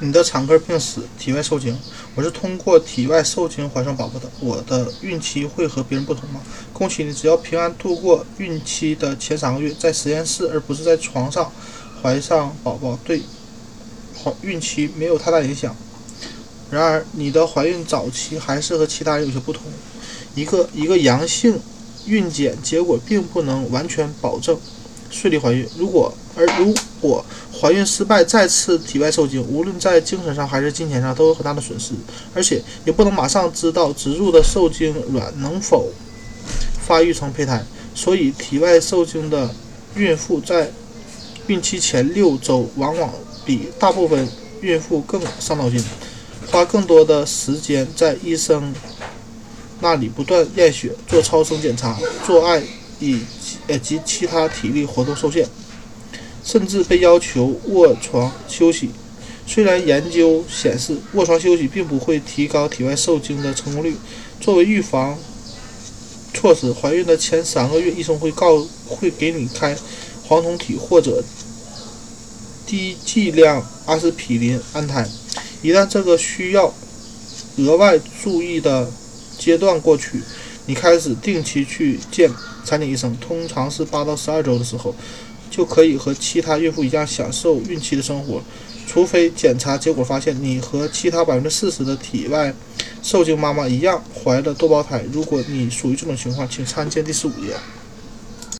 你的产科病史，体外受精。我是通过体外受精怀上宝宝的。我的孕期会和别人不同吗？恭喜你，只要平安度过孕期的前三个月，在实验室而不是在床上怀上宝宝，对怀孕期没有太大影响。然而，你的怀孕早期还是和其他人有些不同。一个一个阳性孕检结果并不能完全保证顺利怀孕。如果而如果怀孕失败，再次体外受精，无论在精神上还是金钱上都有很大的损失，而且也不能马上知道植入的受精卵能否发育成胚胎。所以，体外受精的孕妇在孕期前六周往往比大部分孕妇更伤脑筋，花更多的时间在医生那里不断验血、做超声检查、做爱以呃及其他体力活动受限。甚至被要求卧床休息。虽然研究显示卧床休息并不会提高体外受精的成功率，作为预防措施，怀孕的前三个月，医生会告会给你开黄酮体或者低剂量阿司匹林安胎。一旦这个需要额外注意的阶段过去，你开始定期去见产检医生，通常是八到十二周的时候。就可以和其他孕妇一样享受孕期的生活，除非检查结果发现你和其他百分之四十的体外受精妈妈一样怀了多胞胎。如果你属于这种情况，请参见第十五页。